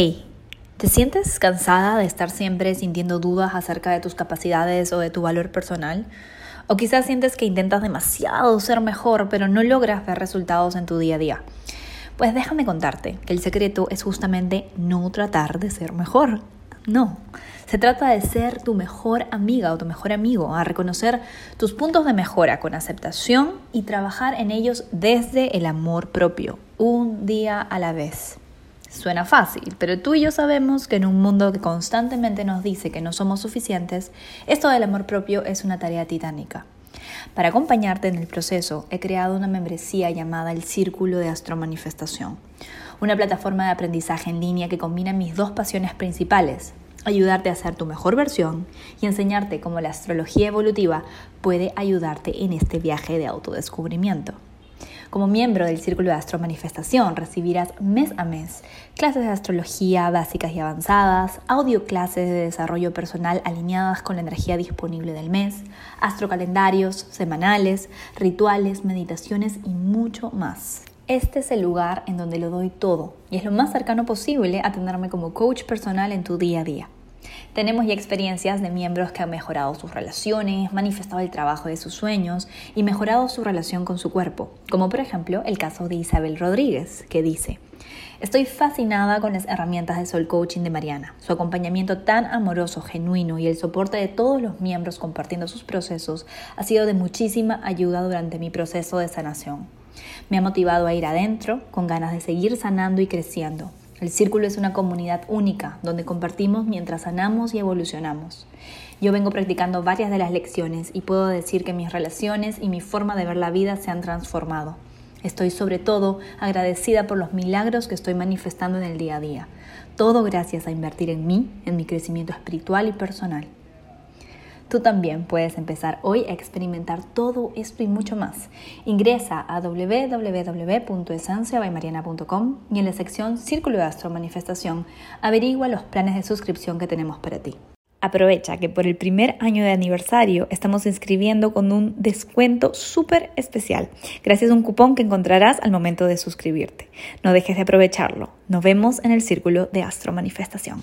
Hey, ¿te sientes cansada de estar siempre sintiendo dudas acerca de tus capacidades o de tu valor personal? O quizás sientes que intentas demasiado ser mejor, pero no logras ver resultados en tu día a día. Pues déjame contarte que el secreto es justamente no tratar de ser mejor. No, se trata de ser tu mejor amiga o tu mejor amigo, a reconocer tus puntos de mejora con aceptación y trabajar en ellos desde el amor propio, un día a la vez. Suena fácil, pero tú y yo sabemos que en un mundo que constantemente nos dice que no somos suficientes, esto del amor propio es una tarea titánica. Para acompañarte en el proceso, he creado una membresía llamada el Círculo de Astromanifestación, una plataforma de aprendizaje en línea que combina mis dos pasiones principales, ayudarte a ser tu mejor versión y enseñarte cómo la astrología evolutiva puede ayudarte en este viaje de autodescubrimiento. Como miembro del Círculo de Astro Manifestación recibirás mes a mes clases de astrología básicas y avanzadas, audio clases de desarrollo personal alineadas con la energía disponible del mes, astrocalendarios semanales, rituales, meditaciones y mucho más. Este es el lugar en donde lo doy todo y es lo más cercano posible a tenerme como coach personal en tu día a día. Tenemos ya experiencias de miembros que han mejorado sus relaciones, manifestado el trabajo de sus sueños y mejorado su relación con su cuerpo, como por ejemplo el caso de Isabel Rodríguez, que dice, Estoy fascinada con las herramientas de Soul Coaching de Mariana, su acompañamiento tan amoroso, genuino y el soporte de todos los miembros compartiendo sus procesos ha sido de muchísima ayuda durante mi proceso de sanación. Me ha motivado a ir adentro con ganas de seguir sanando y creciendo, el círculo es una comunidad única donde compartimos mientras sanamos y evolucionamos. Yo vengo practicando varias de las lecciones y puedo decir que mis relaciones y mi forma de ver la vida se han transformado. Estoy sobre todo agradecida por los milagros que estoy manifestando en el día a día. Todo gracias a invertir en mí, en mi crecimiento espiritual y personal. Tú también puedes empezar hoy a experimentar todo esto y mucho más. Ingresa a www.esenciabaymariana.com y en la sección Círculo de Astro Manifestación averigua los planes de suscripción que tenemos para ti. Aprovecha que por el primer año de aniversario estamos inscribiendo con un descuento súper especial, gracias a un cupón que encontrarás al momento de suscribirte. No dejes de aprovecharlo. Nos vemos en el Círculo de Astro Manifestación.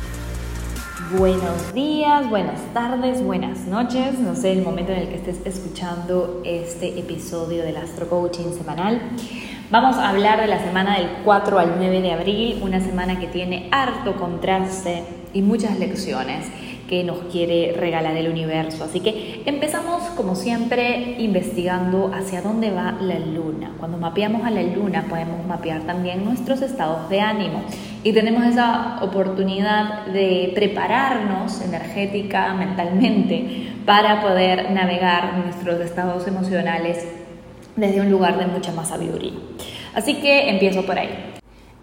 Buenos días, buenas tardes, buenas noches. No sé el momento en el que estés escuchando este episodio del Astro Coaching semanal. Vamos a hablar de la semana del 4 al 9 de abril, una semana que tiene harto contraste y muchas lecciones que nos quiere regalar el universo. Así que empezamos como siempre investigando hacia dónde va la luna. Cuando mapeamos a la luna podemos mapear también nuestros estados de ánimo y tenemos esa oportunidad de prepararnos energética, mentalmente, para poder navegar nuestros estados emocionales desde un lugar de mucha más sabiduría. Así que empiezo por ahí.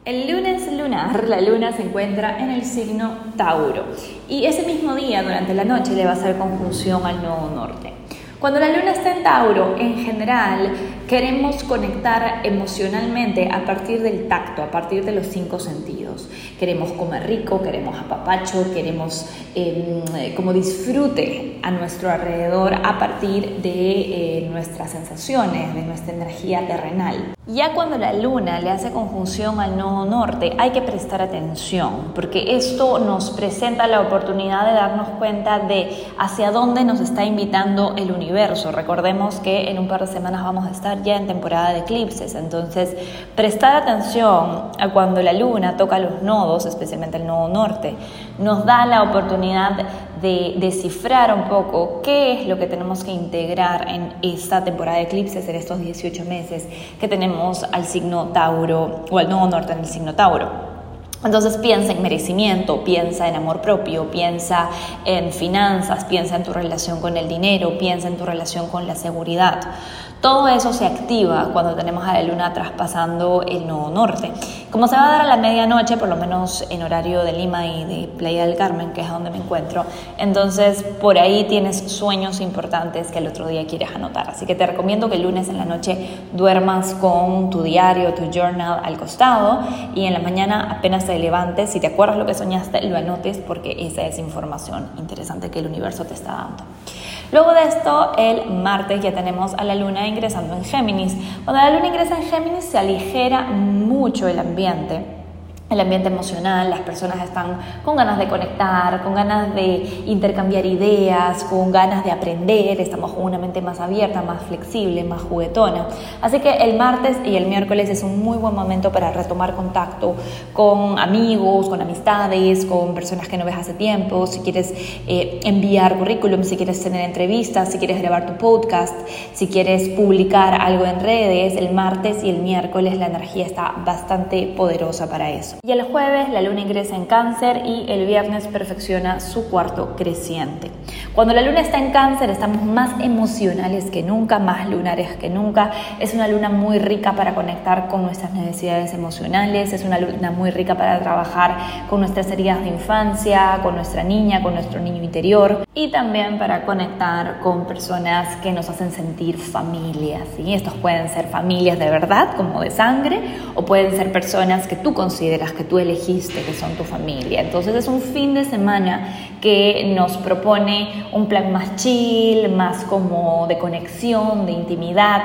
El lunes lunar, la luna se encuentra en el signo Tauro y ese mismo día, durante la noche, le va a hacer conjunción al nodo norte. Cuando la luna está en Tauro, en general, queremos conectar emocionalmente a partir del tacto, a partir de los cinco sentidos. Queremos comer rico, queremos apapacho, queremos em, como disfrute a nuestro alrededor a partir de eh, nuestras sensaciones, de nuestra energía terrenal. Ya cuando la luna le hace conjunción al nodo norte, hay que prestar atención, porque esto nos presenta la oportunidad de darnos cuenta de hacia dónde nos está invitando el universo. Recordemos que en un par de semanas vamos a estar ya en temporada de eclipses, entonces prestar atención a cuando la luna toca los nodos, especialmente el nodo norte, nos da la oportunidad de descifrar un poco qué es lo que tenemos que integrar en esta temporada de eclipses, en estos 18 meses que tenemos al signo Tauro o al nodo norte en el signo Tauro. Entonces piensa en merecimiento, piensa en amor propio, piensa en finanzas, piensa en tu relación con el dinero, piensa en tu relación con la seguridad. Todo eso se activa cuando tenemos a la luna traspasando el nodo norte. Como se va a dar a la medianoche, por lo menos en horario de Lima y de Playa del Carmen, que es donde me encuentro, entonces por ahí tienes sueños importantes que el otro día quieres anotar. Así que te recomiendo que el lunes en la noche duermas con tu diario, tu journal al costado y en la mañana apenas te levantes, si te acuerdas lo que soñaste, lo anotes porque esa es información interesante que el universo te está dando. Luego de esto, el martes ya tenemos a la luna ingresando en Géminis. Cuando la luna ingresa en Géminis se aligera mucho el ambiente el ambiente emocional, las personas están con ganas de conectar, con ganas de intercambiar ideas, con ganas de aprender, estamos con una mente más abierta, más flexible, más juguetona. Así que el martes y el miércoles es un muy buen momento para retomar contacto con amigos, con amistades, con personas que no ves hace tiempo, si quieres eh, enviar currículum, si quieres tener entrevistas, si quieres grabar tu podcast, si quieres publicar algo en redes, el martes y el miércoles la energía está bastante poderosa para eso. Y el jueves la luna ingresa en cáncer y el viernes perfecciona su cuarto creciente. Cuando la luna está en cáncer estamos más emocionales que nunca, más lunares que nunca. Es una luna muy rica para conectar con nuestras necesidades emocionales, es una luna muy rica para trabajar con nuestras heridas de infancia, con nuestra niña, con nuestro niño interior y también para conectar con personas que nos hacen sentir familias. ¿sí? Estos pueden ser familias de verdad, como de sangre, o pueden ser personas que tú consideras que tú elegiste, que son tu familia. Entonces es un fin de semana que nos propone un plan más chill, más como de conexión, de intimidad.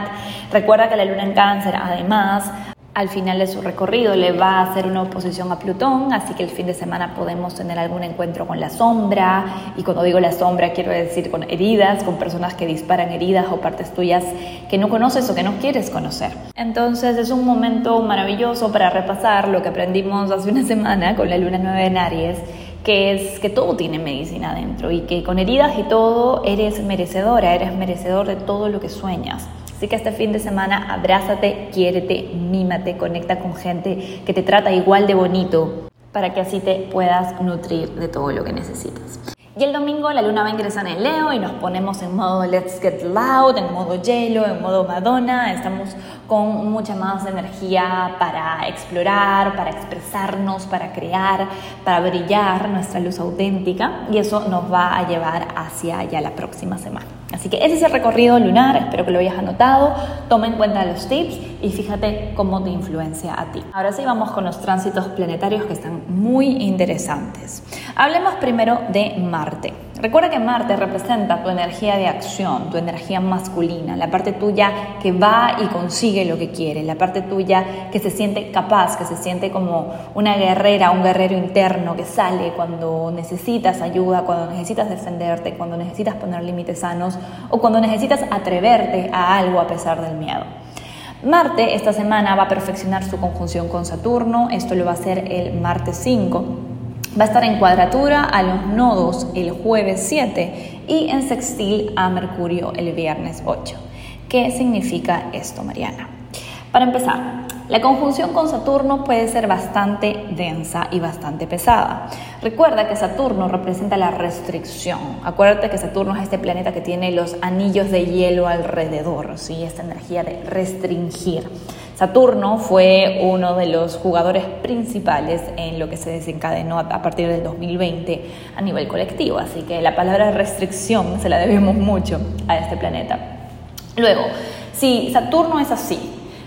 Recuerda que la luna en cáncer además al final de su recorrido le va a hacer una oposición a Plutón, así que el fin de semana podemos tener algún encuentro con la sombra, y cuando digo la sombra quiero decir con heridas, con personas que disparan heridas o partes tuyas que no conoces o que no quieres conocer. Entonces es un momento maravilloso para repasar lo que aprendimos hace una semana con la luna nueva en Aries, que es que todo tiene medicina adentro y que con heridas y todo eres merecedora, eres merecedor de todo lo que sueñas. Así que este fin de semana abrázate, quiérete, mímate, conecta con gente que te trata igual de bonito para que así te puedas nutrir de todo lo que necesitas. Y el domingo la luna va a ingresar en Leo y nos ponemos en modo Let's Get Loud, en modo hielo, en modo Madonna. Estamos con mucha más energía para explorar, para expresarnos, para crear, para brillar nuestra luz auténtica y eso nos va a llevar hacia ya la próxima semana. Así que ese es el recorrido lunar, espero que lo hayas anotado, toma en cuenta los tips y fíjate cómo te influencia a ti. Ahora sí vamos con los tránsitos planetarios que están muy interesantes. Hablemos primero de Marte. Recuerda que Marte representa tu energía de acción, tu energía masculina, la parte tuya que va y consigue lo que quiere, la parte tuya que se siente capaz, que se siente como una guerrera, un guerrero interno que sale cuando necesitas ayuda, cuando necesitas defenderte, cuando necesitas poner límites sanos o cuando necesitas atreverte a algo a pesar del miedo. Marte esta semana va a perfeccionar su conjunción con Saturno, esto lo va a hacer el martes 5. Va a estar en cuadratura a los nodos el jueves 7 y en sextil a Mercurio el viernes 8. ¿Qué significa esto, Mariana? Para empezar, la conjunción con Saturno puede ser bastante densa y bastante pesada. Recuerda que Saturno representa la restricción. Acuérdate que Saturno es este planeta que tiene los anillos de hielo alrededor, ¿sí? esta energía de restringir. Saturno fue uno de los jugadores principales en lo que se desencadenó a partir del 2020 a nivel colectivo, así que la palabra restricción se la debemos mucho a este planeta. Luego, si Saturno es así,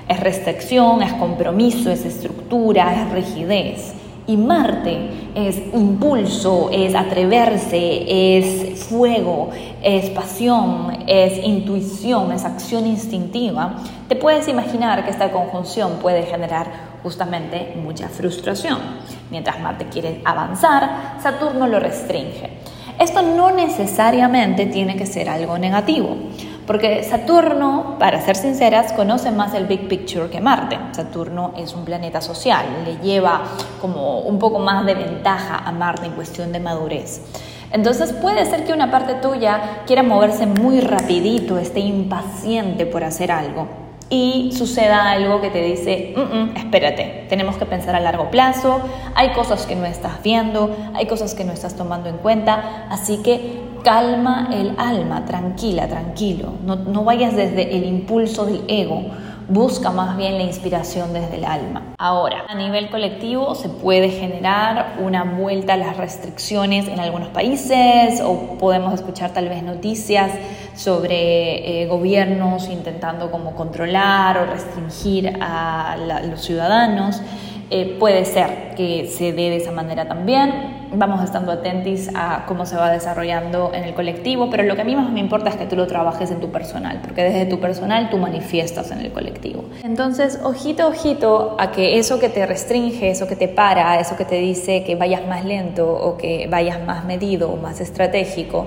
es restricción, es compromiso, es estructura, es rigidez. Y Marte es impulso, es atreverse, es fuego, es pasión, es intuición, es acción instintiva. Te puedes imaginar que esta conjunción puede generar justamente mucha frustración. Mientras Marte quiere avanzar, Saturno lo restringe. Esto no necesariamente tiene que ser algo negativo. Porque Saturno, para ser sinceras, conoce más el big picture que Marte. Saturno es un planeta social, le lleva como un poco más de ventaja a Marte en cuestión de madurez. Entonces puede ser que una parte tuya quiera moverse muy rapidito, esté impaciente por hacer algo. y suceda algo que te dice, espérate, tenemos que pensar a largo plazo, hay cosas que no estás viendo, hay cosas que no estás tomando en cuenta, así que calma el alma, tranquila, tranquilo, no, no vayas desde el impulso del ego, busca más bien la inspiración desde el alma. Ahora, a nivel colectivo se puede generar una vuelta a las restricciones en algunos países o podemos escuchar tal vez noticias sobre eh, gobiernos intentando como controlar o restringir a los ciudadanos. Eh, puede ser que se dé de esa manera también. Vamos estando atentos a cómo se va desarrollando en el colectivo, pero lo que a mí más me importa es que tú lo trabajes en tu personal, porque desde tu personal tú manifiestas en el colectivo. Entonces, ojito, ojito a que eso que te restringe, eso que te para, eso que te dice que vayas más lento o que vayas más medido o más estratégico,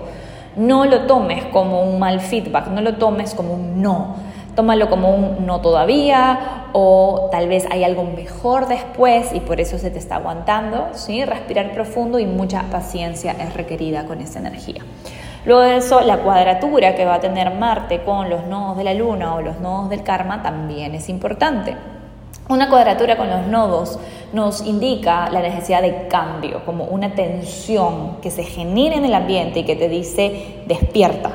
no lo tomes como un mal feedback, no lo tomes como un no tómalo como un no todavía o tal vez hay algo mejor después y por eso se te está aguantando, ¿sí? Respirar profundo y mucha paciencia es requerida con esa energía. Luego de eso, la cuadratura que va a tener Marte con los nodos de la Luna o los nodos del karma también es importante. Una cuadratura con los nodos nos indica la necesidad de cambio, como una tensión que se genera en el ambiente y que te dice despierta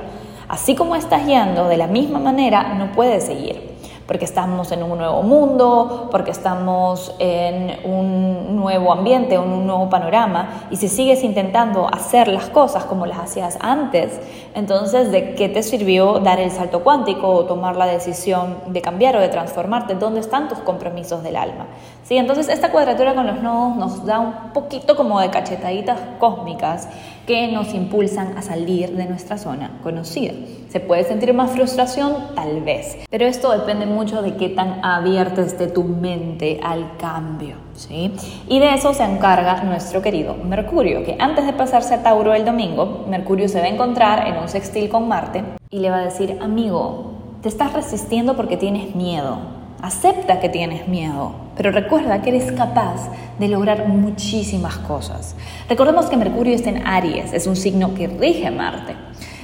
Así como estás yendo de la misma manera, no puedes seguir porque estamos en un nuevo mundo, porque estamos en un nuevo ambiente, en un nuevo panorama, y si sigues intentando hacer las cosas como las hacías antes, entonces ¿de qué te sirvió dar el salto cuántico o tomar la decisión de cambiar o de transformarte? ¿Dónde están tus compromisos del alma? ¿Sí? Entonces esta cuadratura con los nodos nos da un poquito como de cachetaditas cósmicas que nos impulsan a salir de nuestra zona conocida. ¿Se puede sentir más frustración? Tal vez. Pero esto depende mucho de qué tan abierta esté tu mente al cambio. ¿sí? Y de eso se encarga nuestro querido Mercurio, que antes de pasarse a Tauro el domingo, Mercurio se va a encontrar en un sextil con Marte y le va a decir, amigo, te estás resistiendo porque tienes miedo. Acepta que tienes miedo, pero recuerda que eres capaz de lograr muchísimas cosas. Recordemos que Mercurio está en Aries, es un signo que rige Marte.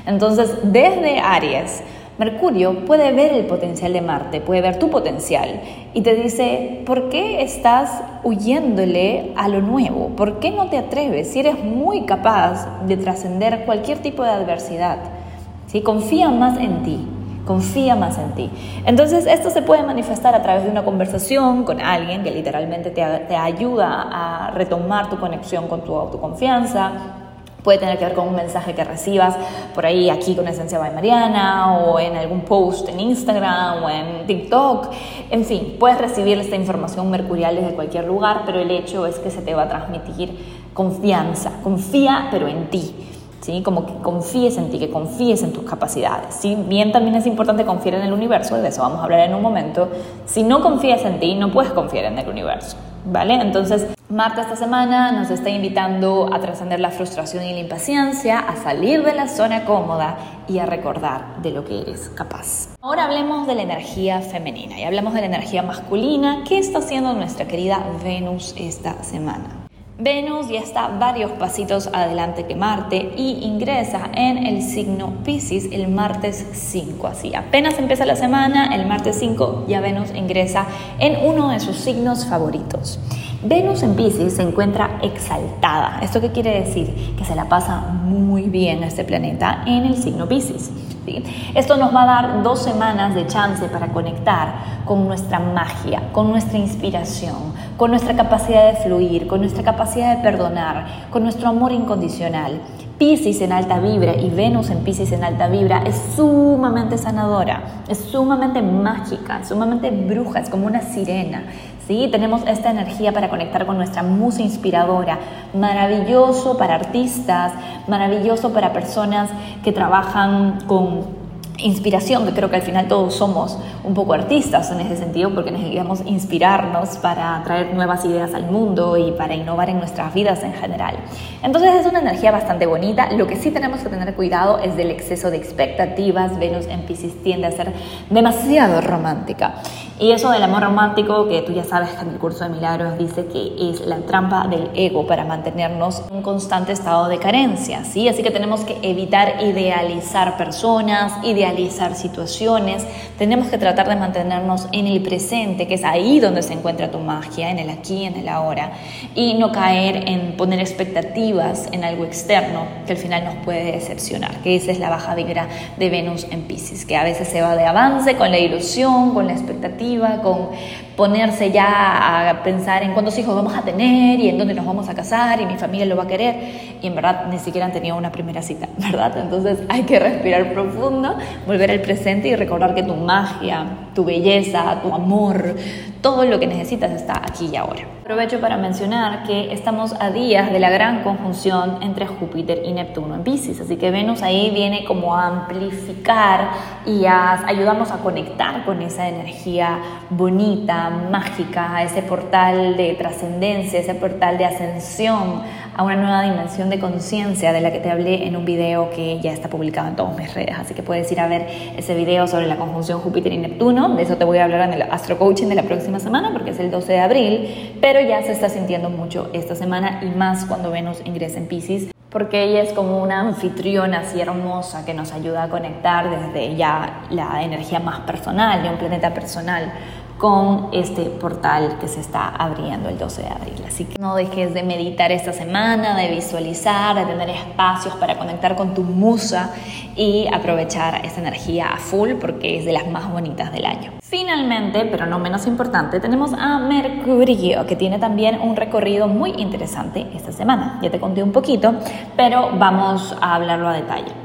Entonces, desde Aries, Mercurio puede ver el potencial de Marte, puede ver tu potencial y te dice, ¿por qué estás huyéndole a lo nuevo? ¿Por qué no te atreves si eres muy capaz de trascender cualquier tipo de adversidad? ¿Sí? Confía más en ti, confía más en ti. Entonces esto se puede manifestar a través de una conversación con alguien que literalmente te, ayuda a retomar tu conexión con tu autoconfianza, Puede tener que ver con un mensaje que recibas por ahí aquí con Esencia by Mariana o en algún post en Instagram o en TikTok. En fin, puedes recibir esta información mercurial desde cualquier lugar, pero el hecho es que se te va a transmitir confianza. Confía, pero en ti. ¿Sí? Como que confíes en ti, que confíes en tus capacidades. Si bien también es importante confiar en el universo, de eso vamos a hablar en un momento, si no confías en ti, no puedes confiar en el universo. ¿Vale? Entonces, Marta esta semana nos está invitando a trascender la frustración y la impaciencia, a salir de la zona cómoda y a recordar de lo que eres capaz. Ahora hablemos de la energía femenina y hablamos de la energía masculina. ¿Qué está haciendo nuestra querida Venus esta semana? Venus ya está varios pasitos adelante que Marte y ingresa en el signo Pisces el martes 5. Así, apenas empieza la semana, el martes 5 ya Venus ingresa en uno de sus signos favoritos. Venus en Pisces se encuentra exaltada. ¿Esto qué quiere decir? Que se la pasa muy bien este planeta en el signo Pisces. Esto nos va a dar dos semanas de chance para conectar con nuestra magia, con nuestra inspiración, con nuestra capacidad de fluir, con nuestra capacidad de perdonar, con nuestro amor incondicional. Pisces en alta vibra y Venus en Pisces en alta vibra es sumamente sanadora, es sumamente mágica, sumamente bruja, es como una sirena. ¿Sí? Tenemos esta energía para conectar con nuestra musa inspiradora, maravilloso para artistas, maravilloso para personas que trabajan con inspiración, que creo que al final todos somos un poco artistas en ese sentido, porque necesitamos inspirarnos para traer nuevas ideas al mundo y para innovar en nuestras vidas en general. Entonces es una energía bastante bonita. Lo que sí tenemos que tener cuidado es del exceso de expectativas. Venus en Pisces tiende a ser demasiado romántica. Y eso del amor romántico, que tú ya sabes que en el curso de milagros dice que es la trampa del ego para mantenernos en un constante estado de carencia, ¿sí? Así que tenemos que evitar idealizar personas, idealizar situaciones, tenemos que tratar de mantenernos en el presente, que es ahí donde se encuentra tu magia, en el aquí, en el ahora, y no caer en poner expectativas en algo externo que al final nos puede decepcionar, que esa es la baja vibra de Venus en Pisces, que a veces se va de avance con la ilusión, con la expectativa, con ponerse ya a pensar en cuántos hijos vamos a tener y en dónde nos vamos a casar y mi familia lo va a querer y en verdad ni siquiera han tenido una primera cita, ¿verdad? Entonces hay que respirar profundo, volver al presente y recordar que tu magia, tu belleza, tu amor, todo lo que necesitas está aquí y ahora. Aprovecho para mencionar que estamos a días de la gran conjunción entre Júpiter y Neptuno en Pisces, así que Venus ahí viene como a amplificar y a ayudarnos a conectar con esa energía bonita, mágica, ese portal de trascendencia, ese portal de ascensión a una nueva dimensión de conciencia de la que te hablé en un video que ya está publicado en todas mis redes, así que puedes ir a ver ese video sobre la conjunción Júpiter y Neptuno, de eso te voy a hablar en el Astro Coaching de la próxima semana porque es el 12 de abril, pero ya se está sintiendo mucho esta semana y más cuando Venus ingresa en Pisces porque ella es como una anfitriona así hermosa que nos ayuda a conectar desde ya la energía más personal, de un planeta personal, con este portal que se está abriendo el 12 de abril. Así que no dejes de meditar esta semana, de visualizar, de tener espacios para conectar con tu musa y aprovechar esa energía a full porque es de las más bonitas del año. Finalmente, pero no menos importante, tenemos a Mercurio, que tiene también un recorrido muy interesante esta semana. Ya te conté un poquito, pero vamos a hablarlo a detalle.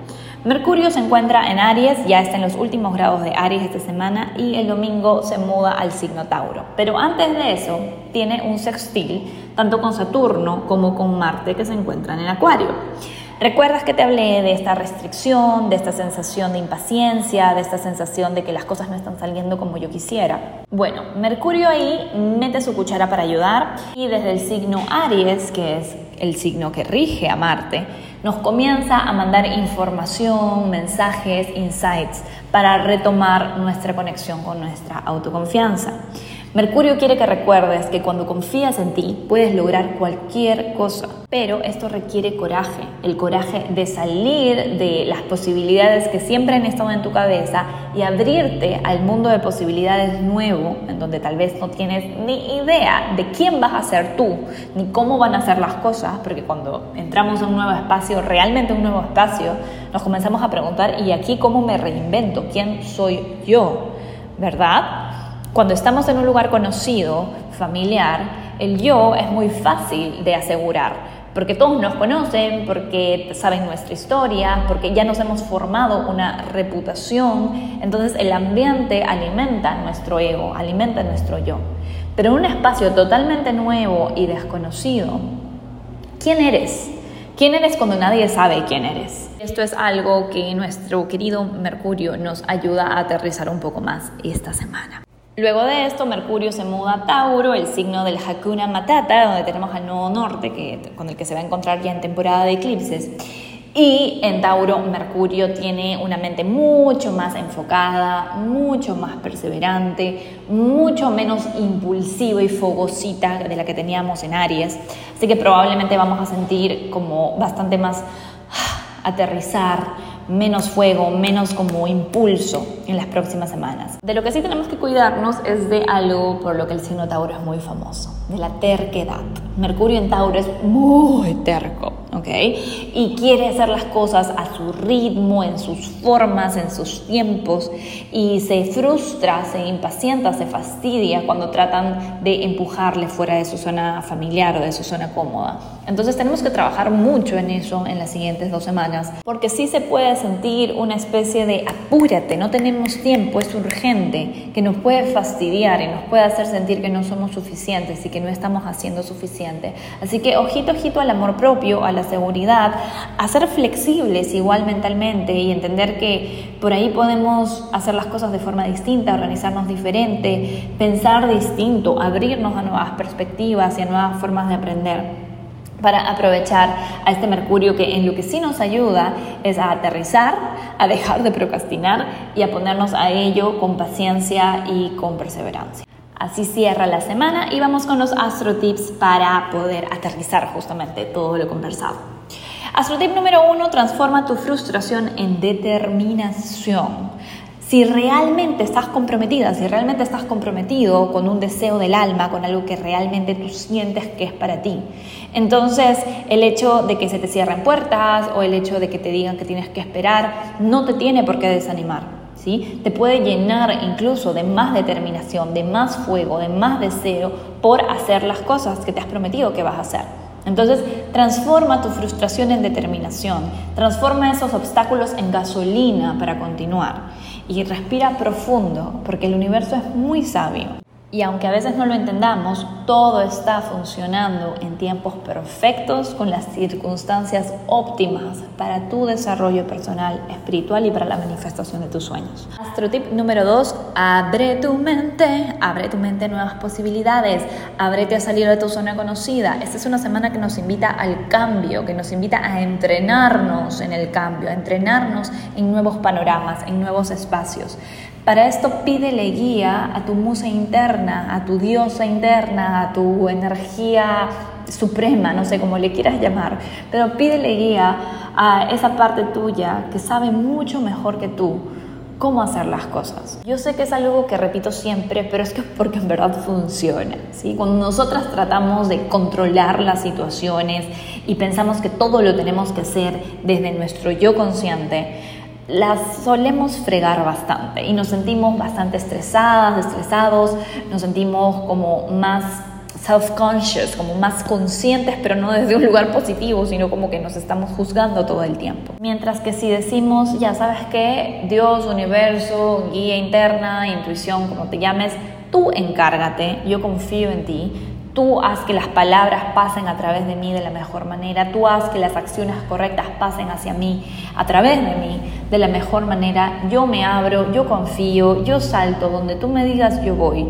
Mercurio se encuentra en Aries, ya está en los últimos grados de Aries esta semana y el domingo se muda al signo Tauro. Pero antes de eso tiene un sextil tanto con Saturno como con Marte que se encuentran en Acuario. ¿Recuerdas que te hablé de esta restricción, de esta sensación de impaciencia, de esta sensación de que las cosas no están saliendo como yo quisiera? Bueno, Mercurio ahí mete su cuchara para ayudar y desde el signo Aries, que es el signo que rige a Marte, nos comienza a mandar información, mensajes, insights para retomar nuestra conexión con nuestra autoconfianza. Mercurio quiere que recuerdes que cuando confías en ti puedes lograr cualquier cosa, pero esto requiere coraje, el coraje de salir de las posibilidades que siempre han estado en tu cabeza y abrirte al mundo de posibilidades nuevo, en donde tal vez no tienes ni idea de quién vas a ser tú, ni cómo van a ser las cosas, porque cuando entramos a un nuevo espacio, realmente un nuevo espacio, nos comenzamos a preguntar, ¿y aquí cómo me reinvento? ¿Quién soy yo? ¿Verdad? Cuando estamos en un lugar conocido, familiar, el yo es muy fácil de asegurar, porque todos nos conocen, porque saben nuestra historia, porque ya nos hemos formado una reputación, entonces el ambiente alimenta nuestro ego, alimenta nuestro yo. Pero en un espacio totalmente nuevo y desconocido, ¿quién eres? ¿Quién eres cuando nadie sabe quién eres? Esto es algo que nuestro querido Mercurio nos ayuda a aterrizar un poco más esta semana. Luego de esto, Mercurio se muda a Tauro, el signo del Hakuna Matata, donde tenemos al Nodo Norte, que, con el que se va a encontrar ya en temporada de eclipses. Y en Tauro, Mercurio tiene una mente mucho más enfocada, mucho más perseverante, mucho menos impulsiva y fogosita de la que teníamos en Aries. Así que probablemente vamos a sentir como bastante más ah, aterrizar, menos fuego, menos como impulso en las próximas semanas. De lo que sí tenemos que cuidarnos es de algo por lo que el signo Tauro es muy famoso, de la terquedad. Mercurio en Tauro es muy terco, ¿ok? Y quiere hacer las cosas a su ritmo, en sus formas, en sus tiempos, y se frustra, se impacienta, se fastidia cuando tratan de empujarle fuera de su zona familiar o de su zona cómoda. Entonces tenemos que trabajar mucho en eso en las siguientes dos semanas, porque sí se puede sentir una especie de apúrate, no tenemos tiempo, es urgente, que nos puede fastidiar y nos puede hacer sentir que no somos suficientes y que no estamos haciendo suficiente. Así que ojito, ojito al amor propio, a la seguridad, a ser flexibles igual mentalmente y entender que por ahí podemos hacer las cosas de forma distinta, organizarnos diferente, pensar distinto, abrirnos a nuevas perspectivas y a nuevas formas de aprender para aprovechar a este Mercurio que en lo que sí nos ayuda es a aterrizar, a dejar de procrastinar y a ponernos a ello con paciencia y con perseverancia. Así cierra la semana y vamos con los astro tips para poder aterrizar justamente todo lo conversado. Astrotip número uno, transforma tu frustración en determinación. Si realmente estás comprometida, si realmente estás comprometido con un deseo del alma, con algo que realmente tú sientes que es para ti, entonces el hecho de que se te cierren puertas o el hecho de que te digan que tienes que esperar no te tiene por qué desanimar. ¿sí? Te puede llenar incluso de más determinación, de más fuego, de más deseo por hacer las cosas que te has prometido que vas a hacer. Entonces, transforma tu frustración en determinación, transforma esos obstáculos en gasolina para continuar y respira profundo porque el universo es muy sabio. Y aunque a veces no lo entendamos, todo está funcionando en tiempos perfectos con las circunstancias óptimas para tu desarrollo personal, espiritual y para la manifestación de tus sueños. Astro tip número 2, abre tu mente, abre tu mente a nuevas posibilidades, ábrete a salir de tu zona conocida. Esta es una semana que nos invita al cambio, que nos invita a entrenarnos en el cambio, a entrenarnos en nuevos panoramas, en nuevos espacios. Para esto pídele guía a tu musa interna, a tu diosa interna, a tu energía suprema, no sé cómo le quieras llamar, pero pídele guía a esa parte tuya que sabe mucho mejor que tú cómo hacer las cosas. Yo sé que es algo que repito siempre, pero es que porque en verdad funciona. ¿sí? Cuando nosotras tratamos de controlar las situaciones y pensamos que todo lo tenemos que hacer desde nuestro yo consciente, las solemos fregar bastante y nos sentimos bastante estresadas, estresados, nos sentimos como más self-conscious, como más conscientes, pero no desde un lugar positivo, sino como que nos estamos juzgando todo el tiempo. Mientras que si decimos, ya sabes que Dios, universo, guía interna, intuición, como te llames, tú encárgate, yo confío en ti, Tú haz que las palabras pasen a través de mí de la mejor manera. Tú haz que las acciones correctas pasen hacia mí, a través de mí, de la mejor manera. Yo me abro, yo confío, yo salto. Donde tú me digas, yo voy.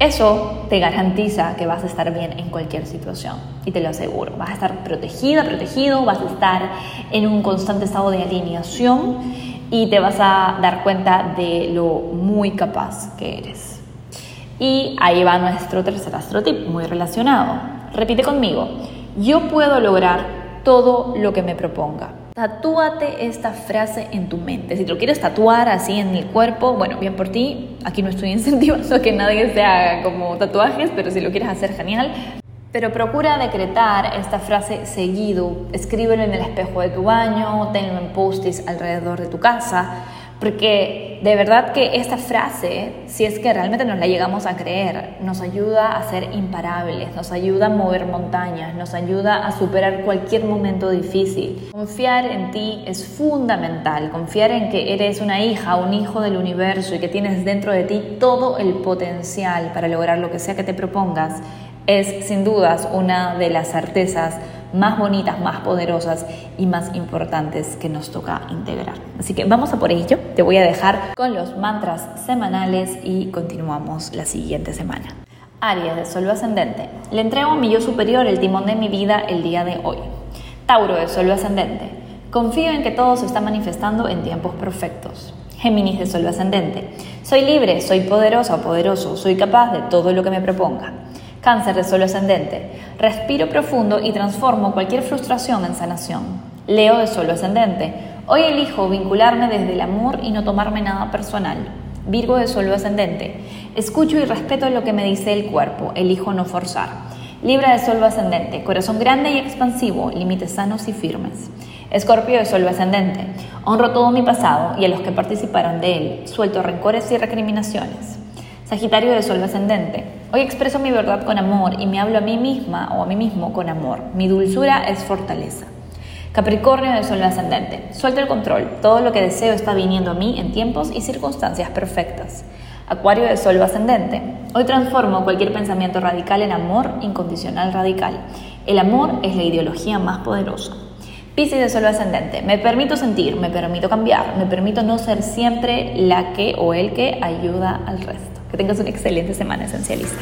Eso te garantiza que vas a estar bien en cualquier situación. Y te lo aseguro. Vas a estar protegida, protegido. Vas a estar en un constante estado de alineación. Y te vas a dar cuenta de lo muy capaz que eres. Y ahí va nuestro tercer astrotip, muy relacionado. Repite conmigo, yo puedo lograr todo lo que me proponga. Tatúate esta frase en tu mente. Si lo quieres tatuar así en el cuerpo, bueno, bien por ti. Aquí no estoy incentivando que nadie se haga como tatuajes, pero si lo quieres hacer, genial. Pero procura decretar esta frase seguido. Escríbelo en el espejo de tu baño, tenlo en postis alrededor de tu casa porque de verdad que esta frase, si es que realmente nos la llegamos a creer, nos ayuda a ser imparables, nos ayuda a mover montañas, nos ayuda a superar cualquier momento difícil. Confiar en ti es fundamental, confiar en que eres una hija, un hijo del universo y que tienes dentro de ti todo el potencial para lograr lo que sea que te propongas, es sin dudas una de las certezas más bonitas, más poderosas y más importantes que nos toca integrar. Así que vamos a por ello. Te voy a dejar con los mantras semanales y continuamos la siguiente semana. Aries de Sol ascendente. Le entrego a mi yo superior el timón de mi vida el día de hoy. Tauro de Sol ascendente. Confío en que todo se está manifestando en tiempos perfectos. Géminis de Sol ascendente. Soy libre, soy poderosa o poderoso, soy capaz de todo lo que me proponga. Cáncer de suelo ascendente. Respiro profundo y transformo cualquier frustración en sanación. Leo de suelo ascendente. Hoy elijo vincularme desde el amor y no tomarme nada personal. Virgo de suelo ascendente. Escucho y respeto lo que me dice el cuerpo. Elijo no forzar. Libra de suelo ascendente. Corazón grande y expansivo. Límites sanos y firmes. Escorpio de suelo ascendente. Honro todo mi pasado y a los que participaron de él. Suelto rencores y recriminaciones. Sagitario de Sol ascendente. Hoy expreso mi verdad con amor y me hablo a mí misma o a mí mismo con amor. Mi dulzura es fortaleza. Capricornio de Sol ascendente. Suelto el control. Todo lo que deseo está viniendo a mí en tiempos y circunstancias perfectas. Acuario de Sol ascendente. Hoy transformo cualquier pensamiento radical en amor incondicional radical. El amor es la ideología más poderosa. Piscis de Sol ascendente. Me permito sentir, me permito cambiar, me permito no ser siempre la que o el que ayuda al resto. Que tengas una excelente semana esencialista.